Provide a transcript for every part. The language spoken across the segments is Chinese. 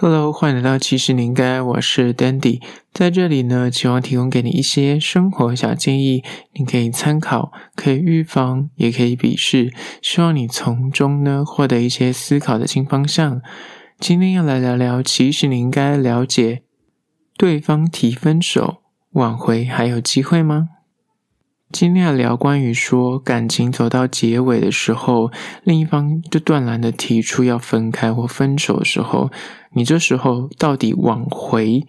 Hello，欢迎来到其实你应该，我是 Dandy，在这里呢，希望提供给你一些生活小建议，你可以参考，可以预防，也可以鄙视，希望你从中呢获得一些思考的新方向。今天要来聊聊，其实你应该了解，对方提分手，挽回还有机会吗？今天要聊关于说感情走到结尾的时候，另一方就断然的提出要分开或分手的时候，你这时候到底挽回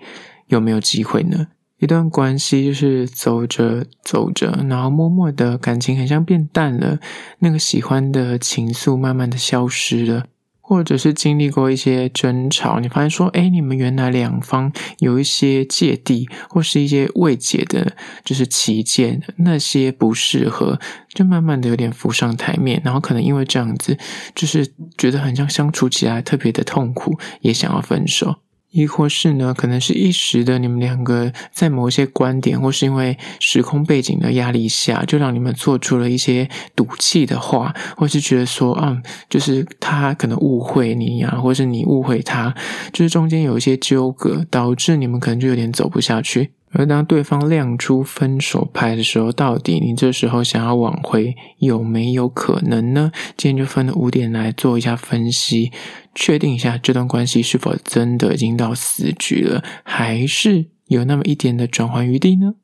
有没有机会呢？一段关系就是走着走着，然后默默的感情很像变淡了，那个喜欢的情愫慢慢的消失了。或者是经历过一些争吵，你发现说，哎，你们原来两方有一些芥蒂，或是一些未解的，就是歧见，那些不适合，就慢慢的有点浮上台面，然后可能因为这样子，就是觉得很像相处起来特别的痛苦，也想要分手。亦或是呢，可能是一时的，你们两个在某一些观点，或是因为时空背景的压力下，就让你们做出了一些赌气的话，或是觉得说，嗯，就是他可能误会你呀、啊，或是你误会他，就是中间有一些纠葛，导致你们可能就有点走不下去。而当对方亮出分手牌的时候，到底你这时候想要挽回有没有可能呢？今天就分了五点来做一下分析，确定一下这段关系是否真的已经到死局了，还是有那么一点的转圜余地呢？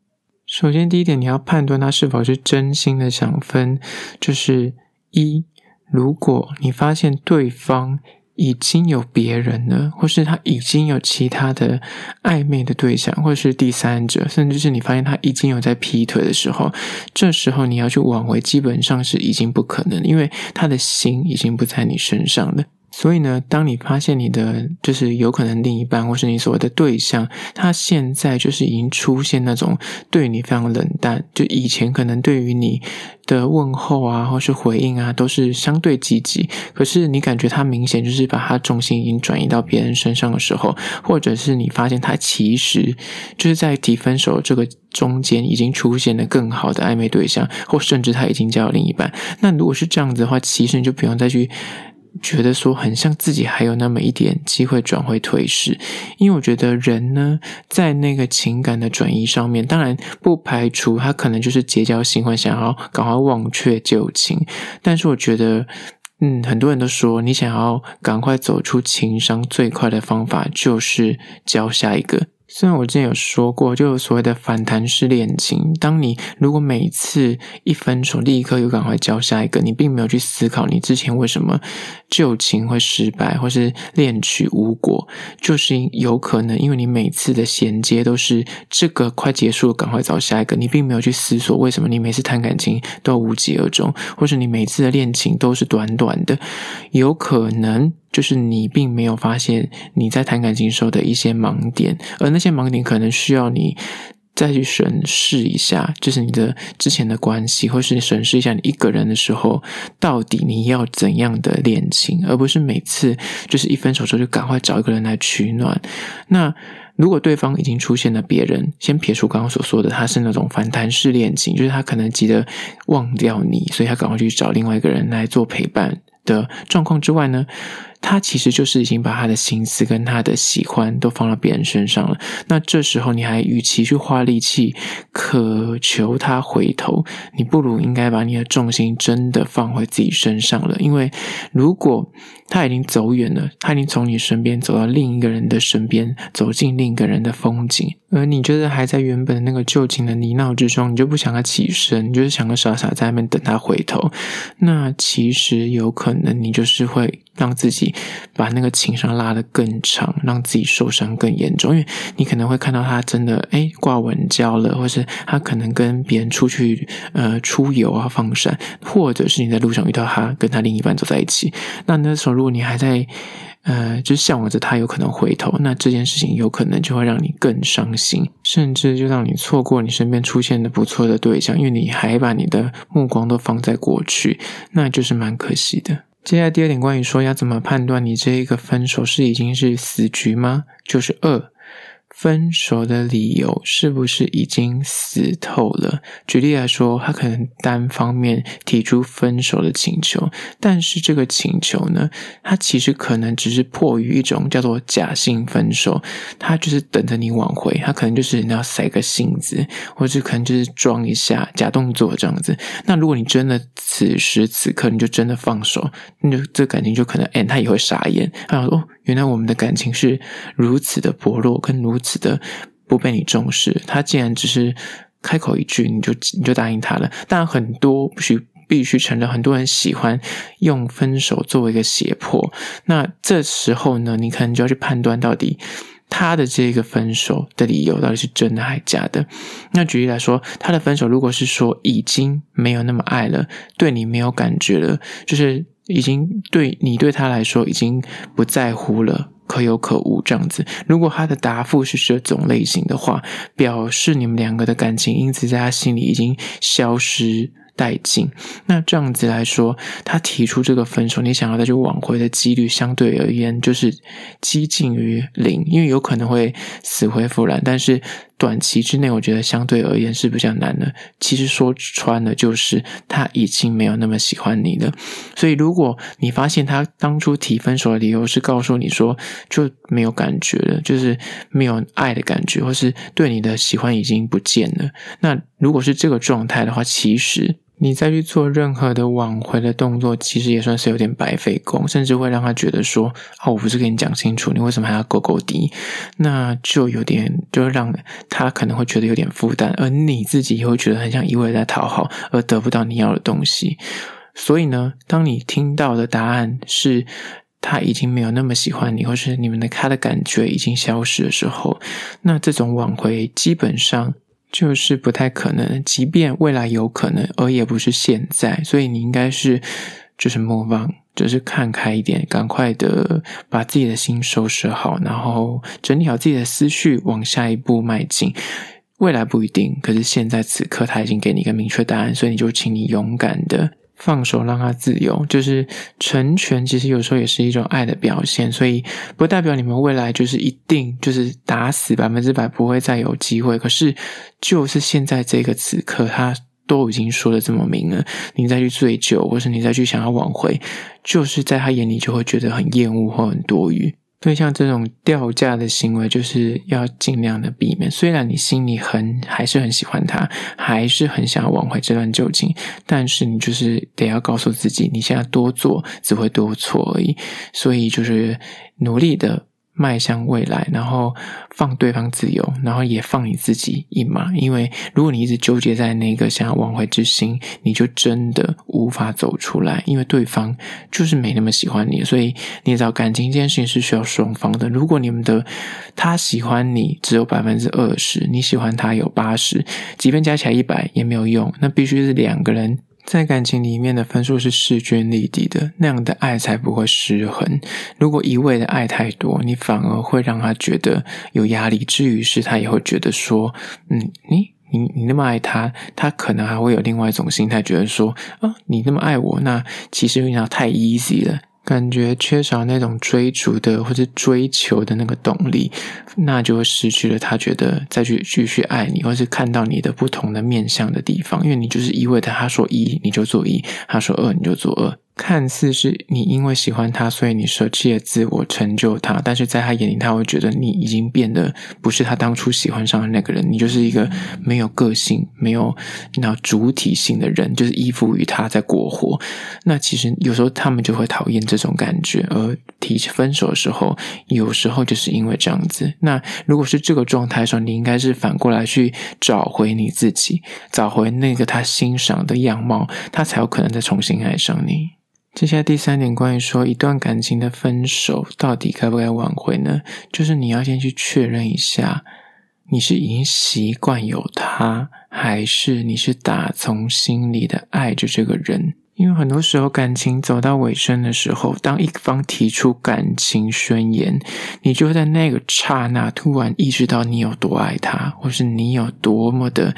首先，第一点，你要判断他是否是真心的想分，就是一，如果你发现对方。已经有别人了，或是他已经有其他的暧昧的对象，或者是第三者，甚至是你发现他已经有在劈腿的时候，这时候你要去挽回，基本上是已经不可能，因为他的心已经不在你身上了。所以呢，当你发现你的就是有可能另一半，或是你所谓的对象，他现在就是已经出现那种对你非常冷淡，就以前可能对于你的问候啊，或是回应啊，都是相对积极，可是你感觉他明显就是把他重心已经转移到别人身上的时候，或者是你发现他其实就是在提分手这个中间已经出现了更好的暧昧对象，或甚至他已经交了另一半。那如果是这样子的话，其实你就不用再去。觉得说很像自己还有那么一点机会转回颓势，因为我觉得人呢，在那个情感的转移上面，当然不排除他可能就是结交新欢，想要赶快忘却旧情。但是我觉得，嗯，很多人都说，你想要赶快走出情伤，最快的方法就是交下一个。虽然我之前有说过，就有所谓的反弹式恋情。当你如果每次一分手，立刻又赶快交下一个，你并没有去思考你之前为什么旧情会失败，或是恋曲无果，就是有可能因为你每次的衔接都是这个快结束了，赶快找下一个，你并没有去思索为什么你每次谈感情都无疾而终，或是你每次的恋情都是短短的，有可能。就是你并没有发现你在谈感情时候的一些盲点，而那些盲点可能需要你再去审视一下，就是你的之前的关系，或是你审视一下你一个人的时候，到底你要怎样的恋情，而不是每次就是一分手之后就赶快找一个人来取暖。那如果对方已经出现了别人，先撇除刚刚所说的，他是那种反弹式恋情，就是他可能急得忘掉你，所以他赶快去找另外一个人来做陪伴的状况之外呢，他其实就是已经把他的心思跟他的喜欢都放到别人身上了。那这时候你还与其去花力气渴求他回头，你不如应该把你的重心真的放回自己身上了。因为如果他已经走远了，他已经从你身边走到另一个人的身边，走进另一个人的风景，而你觉得还在原本的那个旧情的泥淖之中，你就不想要起身，你就是想要傻傻在那边等他回头。那其实有可能你就是会。让自己把那个情伤拉得更长，让自己受伤更严重，因为你可能会看到他真的诶挂稳交了，或是他可能跟别人出去呃出游啊放闪，或者是你在路上遇到他跟他另一半走在一起，那那时候如果你还在呃就向往着他有可能回头，那这件事情有可能就会让你更伤心，甚至就让你错过你身边出现的不错的对象，因为你还把你的目光都放在过去，那就是蛮可惜的。接下来第二点，关于说要怎么判断你这一个分手是已经是死局吗？就是二，分手的理由是不是已经死透了？举例来说，他可能单方面提出分手的请求，但是这个请求呢，他其实可能只是迫于一种叫做假性分手，他就是等着你挽回，他可能就是你要塞个性子，或者可能就是装一下假动作这样子。那如果你真的此时此刻你就真的放手，那就这感情就可能，哎，他也会傻眼，他想说，哦，原来我们的感情是如此的薄弱，跟如此的不被你重视，他竟然只是开口一句，你就你就答应他了。但很多必须必须承认，很多人喜欢用分手作为一个胁迫。那这时候呢，你可能就要去判断到底他的这个分手的理由到底是真的还是假的。那举例来说，他的分手如果是说已经没有那么爱了，对你没有感觉了，就是已经对你对他来说已经不在乎了。可有可无这样子。如果他的答复是这种类型的话，表示你们两个的感情因此在他心里已经消失殆尽。那这样子来说，他提出这个分手，你想要再去挽回的几率相对而言就是接近于零，因为有可能会死灰复燃，但是。短期之内，我觉得相对而言是比较难的。其实说穿了，就是他已经没有那么喜欢你了。所以，如果你发现他当初提分手的理由是告诉你说就没有感觉了，就是没有爱的感觉，或是对你的喜欢已经不见了，那如果是这个状态的话，其实。你再去做任何的挽回的动作，其实也算是有点白费功，甚至会让他觉得说：“啊，我不是跟你讲清楚，你为什么还要勾勾滴？”那就有点，就让他可能会觉得有点负担，而你自己也会觉得很像一味在讨好，而得不到你要的东西。所以呢，当你听到的答案是他已经没有那么喜欢你，或是你们的他的感觉已经消失的时候，那这种挽回基本上。就是不太可能，即便未来有可能，而也不是现在。所以你应该是就是 move on，就是看开一点，赶快的把自己的心收拾好，然后整理好自己的思绪，往下一步迈进。未来不一定，可是现在此刻他已经给你一个明确答案，所以你就请你勇敢的。放手让他自由，就是成全。其实有时候也是一种爱的表现，所以不代表你们未来就是一定就是打死百分之百不会再有机会。可是就是现在这个此刻，他都已经说的这么明了，你再去追究，或是你再去想要挽回，就是在他眼里就会觉得很厌恶或很多余。因为像这种掉价的行为，就是要尽量的避免。虽然你心里很还是很喜欢他，还是很想要挽回这段旧情，但是你就是得要告诉自己，你现在多做只会多错而已。所以就是努力的。迈向未来，然后放对方自由，然后也放你自己一马。因为如果你一直纠结在那个想要挽回之心，你就真的无法走出来。因为对方就是没那么喜欢你，所以你知道感情这件事情是需要双方的。如果你们的他喜欢你只有百分之二十，你喜欢他有八十，即便加起来一百也没有用。那必须是两个人。在感情里面的分数是势均力敌的，那样的爱才不会失衡。如果一味的爱太多，你反而会让他觉得有压力，至于是他也会觉得说，嗯，你你你那么爱他，他可能还会有另外一种心态，觉得说，啊，你那么爱我，那其实有点太 easy 了。感觉缺少那种追逐的或者追求的那个动力，那就会失去了他觉得再去继续爱你，或是看到你的不同的面向的地方，因为你就是一味的他说一你就做一，他说二你就做二。看似是你因为喜欢他，所以你舍弃了自我成就他，但是在他眼里，他会觉得你已经变得不是他当初喜欢上的那个人，你就是一个没有个性、没有那主体性的人，就是依附于他在过活。那其实有时候他们就会讨厌这种感觉，而提分手的时候，有时候就是因为这样子。那如果是这个状态的时候，你应该是反过来去找回你自己，找回那个他欣赏的样貌，他才有可能再重新爱上你。接下来第三点，关于说一段感情的分手到底该不该挽回呢？就是你要先去确认一下，你是已经习惯有他，还是你是打从心里的爱着这个人。因为很多时候感情走到尾声的时候，当一方提出感情宣言，你就会在那个刹那突然意识到你有多爱他，或是你有多么的，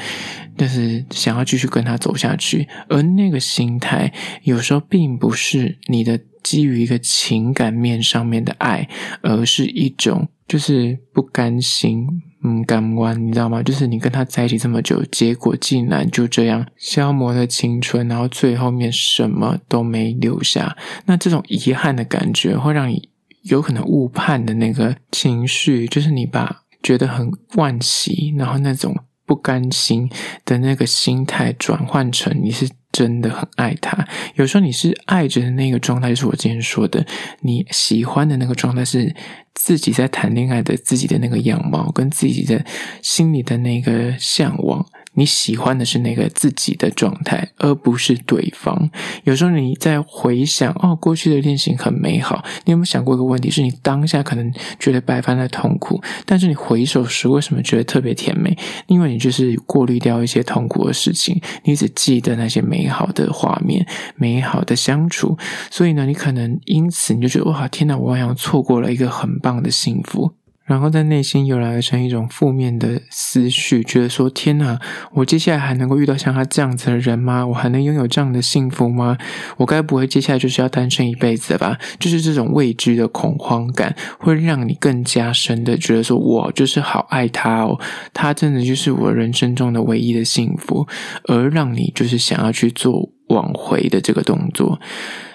就是想要继续跟他走下去。而那个心态有时候并不是你的基于一个情感面上面的爱，而是一种就是不甘心。嗯，感官，你知道吗？就是你跟他在一起这么久，结果竟然就这样消磨了青春，然后最后面什么都没留下。那这种遗憾的感觉，会让你有可能误判的那个情绪，就是你把觉得很惋惜，然后那种不甘心的那个心态，转换成你是。真的很爱他，有时候你是爱着的那个状态，就是我之前说的，你喜欢的那个状态是自己在谈恋爱的自己的那个样貌，跟自己的心里的那个向往。你喜欢的是那个自己的状态，而不是对方。有时候你在回想哦，过去的恋情很美好，你有没有想过一个问题？是你当下可能觉得百般的痛苦，但是你回首时为什么觉得特别甜美？因为你就是过滤掉一些痛苦的事情，你只记得那些美好的画面、美好的相处。所以呢，你可能因此你就觉得哇，天哪，我好像错过了一个很棒的幸福。然后在内心又来成一种负面的思绪，觉得说：“天哪，我接下来还能够遇到像他这样子的人吗？我还能拥有这样的幸福吗？我该不会接下来就是要单身一辈子了吧？”就是这种未知的恐慌感，会让你更加深的觉得说：“我就是好爱他哦，他真的就是我人生中的唯一的幸福。”而让你就是想要去做往回的这个动作。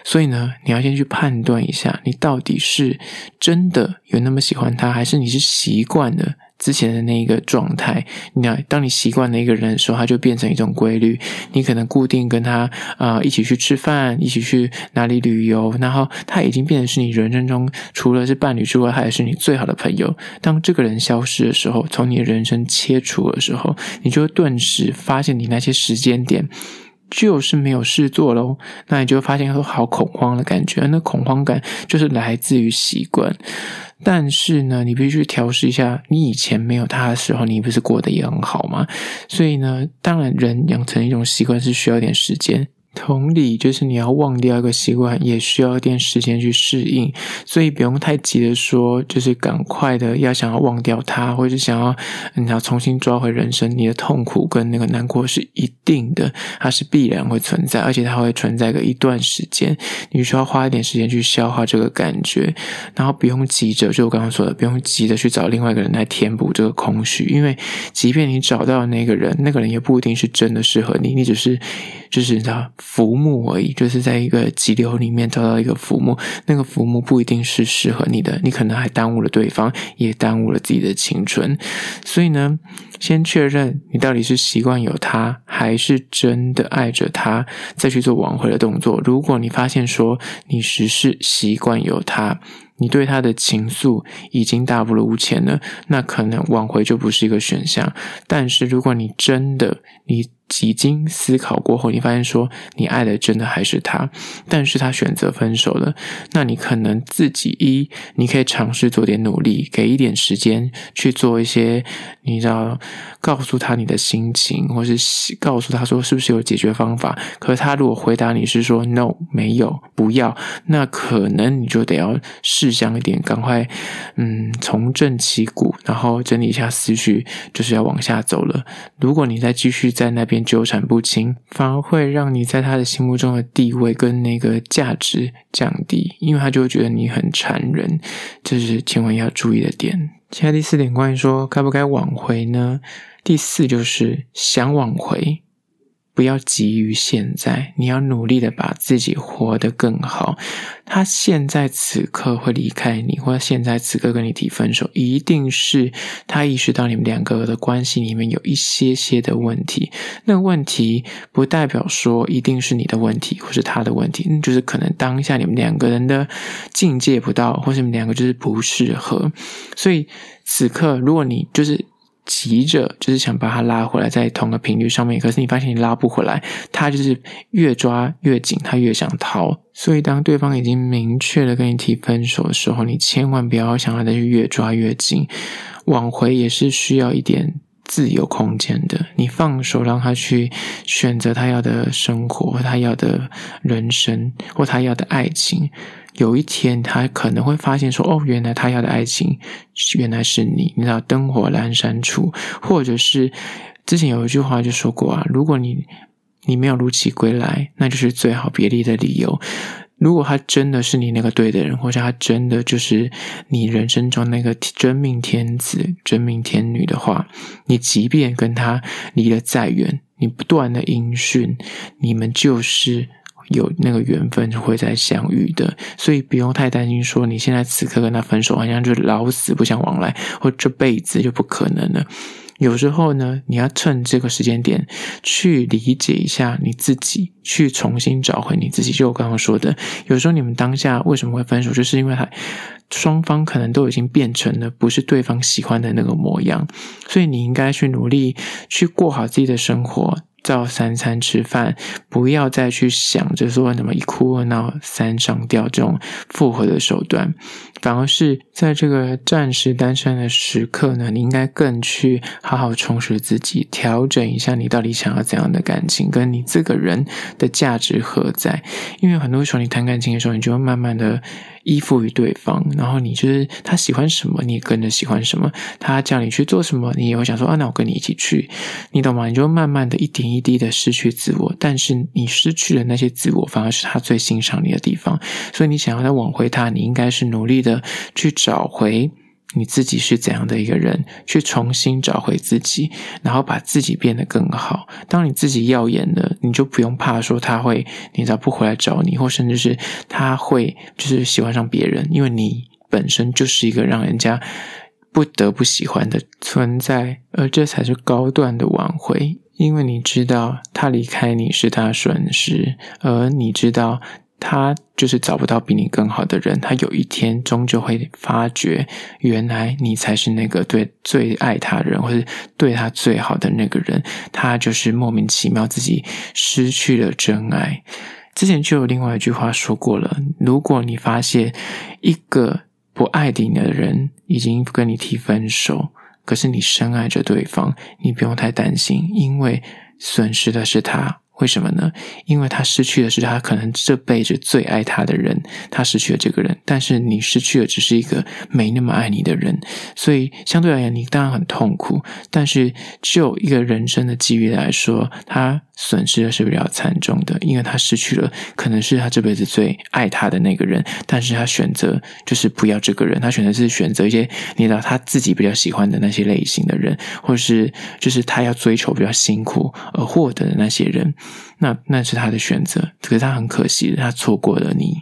所以呢，你要先去判断一下，你到底是真的有那么喜欢他，还是你是习惯了之前的那一个状态？你要当你习惯了一个人的时候，他就变成一种规律。你可能固定跟他啊、一起去吃饭，一起去哪里旅游，然后他已经变成是你人生中除了是伴侣之外，他也是你最好的朋友。当这个人消失的时候，从你的人生切除的时候，你就会顿时发现你那些时间点。就是没有事做喽，那你就发现说好恐慌的感觉，那恐慌感就是来自于习惯。但是呢，你必须调试一下，你以前没有他的时候，你不是过得也很好吗？所以呢，当然人养成一种习惯是需要一点时间。同理，就是你要忘掉一个习惯，也需要一点时间去适应，所以不用太急的说，就是赶快的要想要忘掉它，或者想要你要重新抓回人生，你的痛苦跟那个难过是一定的，它是必然会存在，而且它会存在个一段时间，你需要花一点时间去消化这个感觉，然后不用急着，就我刚刚说的，不用急着去找另外一个人来填补这个空虚，因为即便你找到那个人，那个人也不一定是真的适合你，你只是。就是你知道浮木而已，就是在一个急流里面找到一个浮木，那个浮木不一定是适合你的，你可能还耽误了对方，也耽误了自己的青春。所以呢，先确认你到底是习惯有他，还是真的爱着他，再去做挽回的动作。如果你发现说你只是习惯有他，你对他的情愫已经大不如前了，那可能挽回就不是一个选项。但是如果你真的你。几经思考过后，你发现说你爱的真的还是他，但是他选择分手了，那你可能自己一，你可以尝试做点努力，给一点时间去做一些，你知道，告诉他你的心情，或是告诉他说是不是有解决方法。可是他如果回答你是说 no 没有不要，那可能你就得要试想一点，赶快嗯重振旗鼓，然后整理一下思绪，就是要往下走了。如果你再继续在那边。纠缠不清，反而会让你在他的心目中的地位跟那个价值降低，因为他就会觉得你很缠人，这是千万要注意的点。接下来第四点，关于说该不该挽回呢？第四就是想挽回。不要急于现在，你要努力的把自己活得更好。他现在此刻会离开你，或者现在此刻跟你提分手，一定是他意识到你们两个的关系里面有一些些的问题。那个问题不代表说一定是你的问题，或是他的问题，就是可能当下你们两个人的境界不到，或是你们两个就是不适合。所以此刻，如果你就是。急着就是想把他拉回来，在同个频率上面，可是你发现你拉不回来，他就是越抓越紧，他越想逃。所以当对方已经明确的跟你提分手的时候，你千万不要想让他去越抓越紧。挽回也是需要一点自由空间的，你放手让他去选择他要的生活，他要的人生，或他要的爱情。有一天，他可能会发现说：“哦，原来他要的爱情，原来是你。”你知道，灯火阑珊处，或者是之前有一句话就说过啊：“如果你你没有如期归来，那就是最好别离的理由。”如果他真的是你那个对的人，或者他真的就是你人生中那个真命天子、真命天女的话，你即便跟他离得再远，你不断的音讯，你们就是。有那个缘分会再相遇的，所以不用太担心。说你现在此刻跟他分手，好像就老死不相往来，或这辈子就不可能了。有时候呢，你要趁这个时间点去理解一下你自己，去重新找回你自己。就我刚刚说的，有时候你们当下为什么会分手，就是因为他双方可能都已经变成了不是对方喜欢的那个模样，所以你应该去努力去过好自己的生活。照三餐吃饭，不要再去想着说什么一哭二闹三上吊这种复合的手段，反而是在这个暂时单身的时刻呢，你应该更去好好充实自己，调整一下你到底想要怎样的感情，跟你这个人的价值何在？因为很多时候你谈感情的时候，你就会慢慢的。依附于对方，然后你就是他喜欢什么，你也跟着喜欢什么。他叫你去做什么，你也会想说啊，那我跟你一起去，你懂吗？你就慢慢的一点一滴的失去自我，但是你失去的那些自我，反而是他最欣赏你的地方。所以你想要再挽回他，你应该是努力的去找回。你自己是怎样的一个人？去重新找回自己，然后把自己变得更好。当你自己耀眼了，你就不用怕说他会，你咋不回来找你，或甚至是他会就是喜欢上别人，因为你本身就是一个让人家不得不喜欢的存在，而这才是高段的挽回。因为你知道他离开你是他的损失，而你知道。他就是找不到比你更好的人，他有一天终究会发觉，原来你才是那个对最爱他的人，或是对他最好的那个人。他就是莫名其妙自己失去了真爱。之前就有另外一句话说过了：如果你发现一个不爱你的人已经跟你提分手，可是你深爱着对方，你不用太担心，因为损失的是他。为什么呢？因为他失去的是他可能这辈子最爱他的人，他失去了这个人，但是你失去的只是一个没那么爱你的人，所以相对而言，你当然很痛苦。但是就一个人生的机遇来说，他损失的是比较惨重的，因为他失去了可能是他这辈子最爱他的那个人，但是他选择就是不要这个人，他选择是选择一些你知道他自己比较喜欢的那些类型的人，或是就是他要追求比较辛苦而获得的那些人。那那是他的选择，可是他很可惜，他错过了你。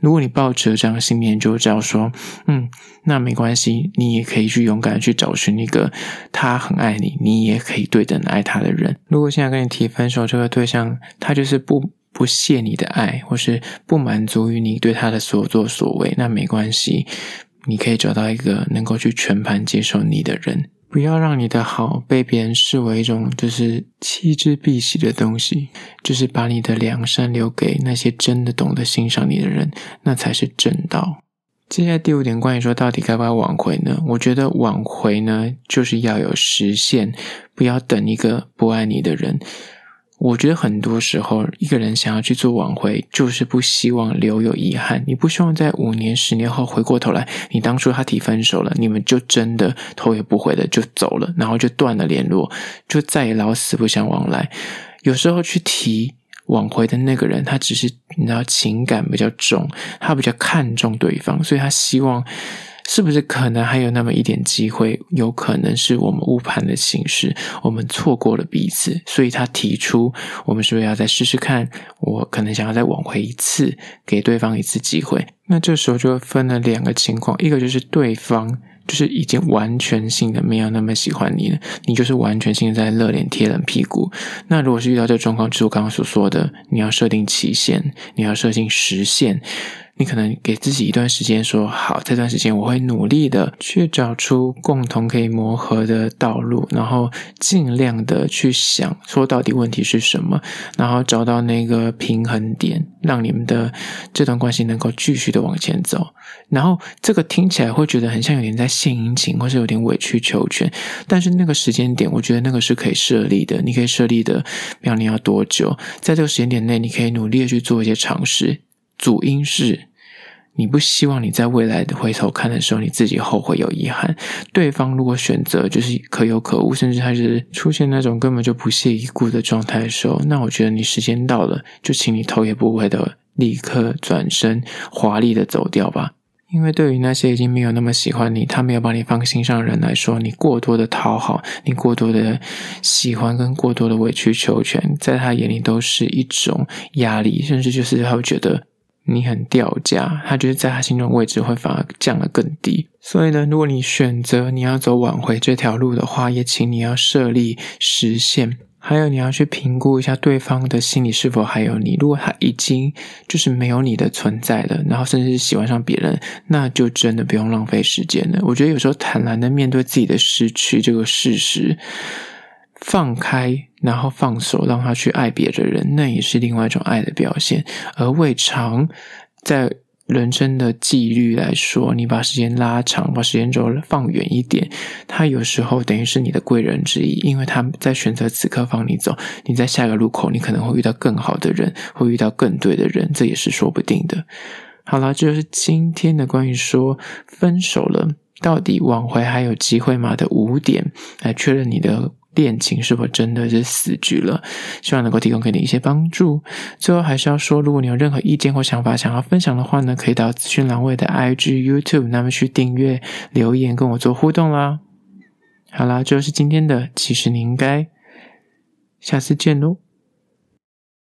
如果你抱着这样的信念，就知道说，嗯，那没关系，你也可以去勇敢的去找寻一个他很爱你，你也可以对等爱他的人。如果现在跟你提分手，这个对象他就是不不屑你的爱，或是不满足于你对他的所作所为，那没关系，你可以找到一个能够去全盘接受你的人。不要让你的好被别人视为一种就是弃之必喜的东西，就是把你的良善留给那些真的懂得欣赏你的人，那才是正道。接下来第五点，关于说到底该不该挽回呢？我觉得挽回呢，就是要有时限，不要等一个不爱你的人。我觉得很多时候，一个人想要去做挽回，就是不希望留有遗憾。你不希望在五年、十年后回过头来，你当初他提分手了，你们就真的头也不回的就走了，然后就断了联络，就再也老死不相往来。有时候去提挽回的那个人，他只是你知道情感比较重，他比较看重对方，所以他希望。是不是可能还有那么一点机会？有可能是我们误判的形式，我们错过了彼此，所以他提出，我们是不是要再试试看？我可能想要再挽回一次，给对方一次机会。那这时候就分了两个情况，一个就是对方就是已经完全性的没有那么喜欢你了，你就是完全性的在热脸贴冷屁股。那如果是遇到这状况，就是我刚刚所说的，你要设定期限，你要设定时限。你可能给自己一段时间，说好，这段时间我会努力的去找出共同可以磨合的道路，然后尽量的去想，说到底问题是什么，然后找到那个平衡点，让你们的这段关系能够继续的往前走。然后这个听起来会觉得很像有点在献殷勤，或是有点委曲求全，但是那个时间点，我觉得那个是可以设立的。你可以设立的，比方你要多久，在这个时间点内，你可以努力的去做一些尝试。主因是，你不希望你在未来的回头看的时候，你自己后悔有遗憾。对方如果选择就是可有可无，甚至他是出现那种根本就不屑一顾的状态的时候，那我觉得你时间到了，就请你头也不回的立刻转身华丽的走掉吧。因为对于那些已经没有那么喜欢你，他没有把你放心上的人来说，你过多的讨好，你过多的喜欢跟过多的委曲求全，在他眼里都是一种压力，甚至就是他会觉得你很掉价，他觉得在他心中位置会反而降得更低。所以呢，如果你选择你要走挽回这条路的话，也请你要设立时限。还有，你要去评估一下对方的心里是否还有你。如果他已经就是没有你的存在了，然后甚至是喜欢上别人，那就真的不用浪费时间了。我觉得有时候坦然的面对自己的失去这个事实，放开，然后放手，让他去爱别的人，那也是另外一种爱的表现。而未尝在。人生的纪律来说，你把时间拉长，把时间轴放远一点，他有时候等于是你的贵人之一，因为他在选择此刻放你走，你在下个路口，你可能会遇到更好的人，会遇到更对的人，这也是说不定的。好了，这就是今天的关于说分手了，到底挽回还有机会吗的五点，来确认你的。恋情是否真的是死局了？希望能够提供给你一些帮助。最后还是要说，如果你有任何意见或想法想要分享的话呢，可以到资讯栏位的 IG、YouTube，那么去订阅、留言跟我做互动啦。好啦，这就是今天的，其实你应该下次见喽。